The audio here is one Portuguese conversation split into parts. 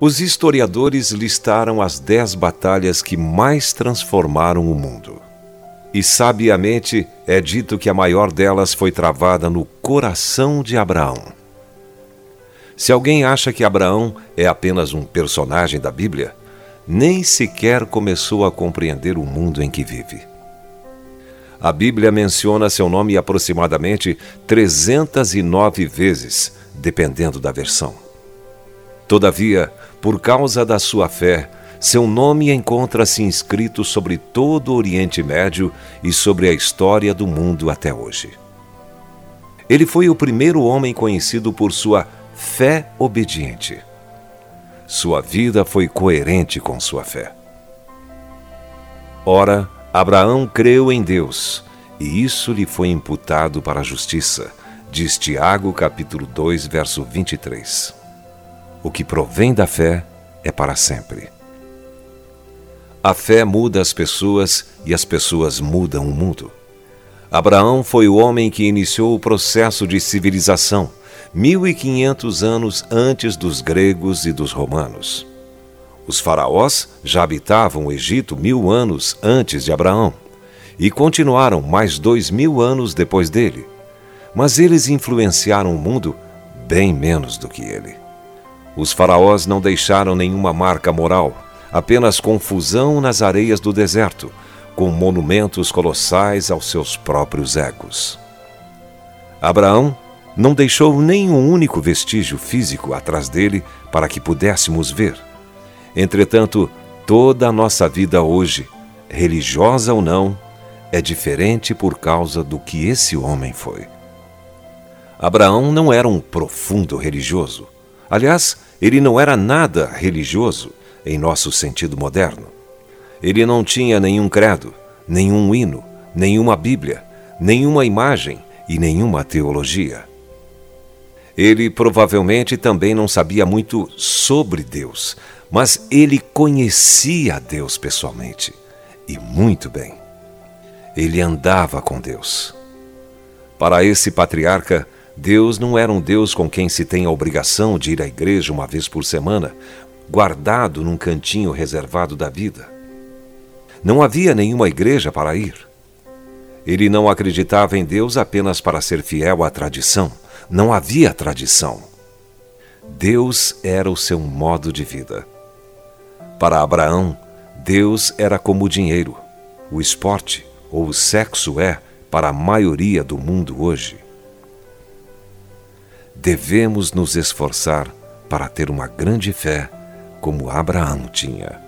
Os historiadores listaram as dez batalhas que mais transformaram o mundo. E sabiamente é dito que a maior delas foi travada no coração de Abraão. Se alguém acha que Abraão é apenas um personagem da Bíblia, nem sequer começou a compreender o mundo em que vive. A Bíblia menciona seu nome aproximadamente 309 vezes, dependendo da versão. Todavia, por causa da sua fé, seu nome encontra-se inscrito sobre todo o Oriente Médio e sobre a história do mundo até hoje. Ele foi o primeiro homem conhecido por sua fé obediente. Sua vida foi coerente com sua fé. Ora, Abraão creu em Deus, e isso lhe foi imputado para a justiça, diz Tiago capítulo 2, verso 23. O que provém da fé é para sempre. A fé muda as pessoas e as pessoas mudam o mundo. Abraão foi o homem que iniciou o processo de civilização, 1500 anos antes dos gregos e dos romanos. Os faraós já habitavam o Egito mil anos antes de Abraão e continuaram mais dois mil anos depois dele. Mas eles influenciaram o mundo bem menos do que ele. Os faraós não deixaram nenhuma marca moral, apenas confusão nas areias do deserto, com monumentos colossais aos seus próprios egos. Abraão não deixou nenhum único vestígio físico atrás dele para que pudéssemos ver. Entretanto, toda a nossa vida hoje, religiosa ou não, é diferente por causa do que esse homem foi. Abraão não era um profundo religioso. Aliás, ele não era nada religioso em nosso sentido moderno. Ele não tinha nenhum credo, nenhum hino, nenhuma Bíblia, nenhuma imagem e nenhuma teologia. Ele provavelmente também não sabia muito sobre Deus, mas ele conhecia Deus pessoalmente e muito bem. Ele andava com Deus. Para esse patriarca, Deus não era um Deus com quem se tem a obrigação de ir à igreja uma vez por semana, guardado num cantinho reservado da vida. Não havia nenhuma igreja para ir. Ele não acreditava em Deus apenas para ser fiel à tradição não havia tradição. Deus era o seu modo de vida. Para Abraão, Deus era como o dinheiro, o esporte ou o sexo é para a maioria do mundo hoje. Devemos nos esforçar para ter uma grande fé como Abraão tinha.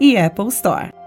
e Apple Store.